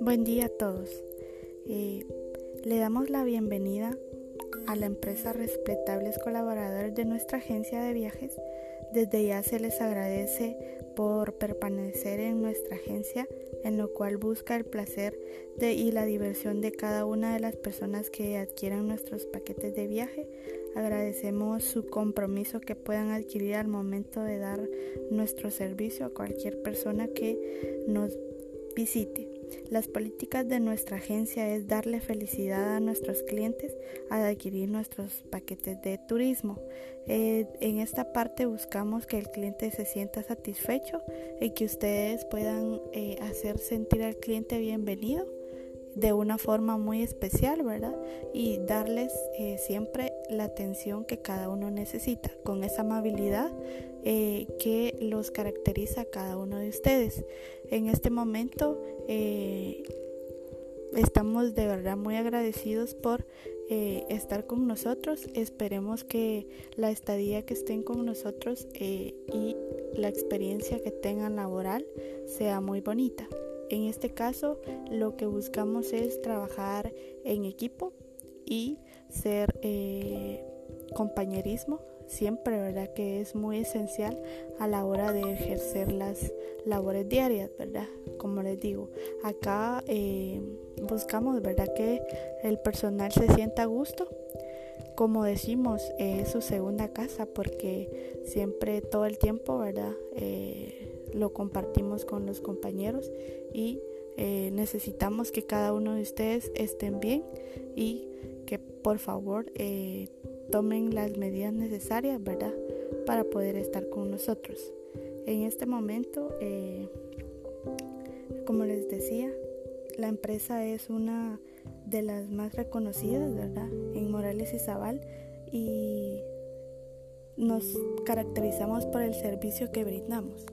Buen día a todos. Eh, le damos la bienvenida a la empresa Respetables Colaboradores de nuestra agencia de viajes. Desde ya se les agradece por permanecer en nuestra agencia, en lo cual busca el placer de, y la diversión de cada una de las personas que adquieran nuestros paquetes de viaje. Agradecemos su compromiso que puedan adquirir al momento de dar nuestro servicio a cualquier persona que nos visite. Las políticas de nuestra agencia es darle felicidad a nuestros clientes al adquirir nuestros paquetes de turismo. Eh, en esta parte buscamos que el cliente se sienta satisfecho y que ustedes puedan eh, hacer sentir al cliente bienvenido de una forma muy especial, ¿verdad? Y darles eh, siempre la atención que cada uno necesita, con esa amabilidad eh, que los caracteriza a cada uno de ustedes. En este momento eh, estamos de verdad muy agradecidos por estar con nosotros. Esperemos que la estadía que estén con nosotros y la experiencia que tengan laboral sea muy bonita. En este caso, lo que buscamos es trabajar en equipo y ser eh, compañerismo siempre, ¿verdad? Que es muy esencial a la hora de ejercer las labores diarias, ¿verdad? Como les digo, acá eh, buscamos, ¿verdad? Que el personal se sienta a gusto. Como decimos, es su segunda casa porque siempre, todo el tiempo, ¿verdad? Eh, lo compartimos con los compañeros y eh, necesitamos que cada uno de ustedes estén bien y que por favor eh, tomen las medidas necesarias, ¿verdad? Para poder estar con nosotros. En este momento, eh, como les decía, la empresa es una de las más reconocidas, ¿verdad? En Morales y Zaval y nos caracterizamos por el servicio que brindamos.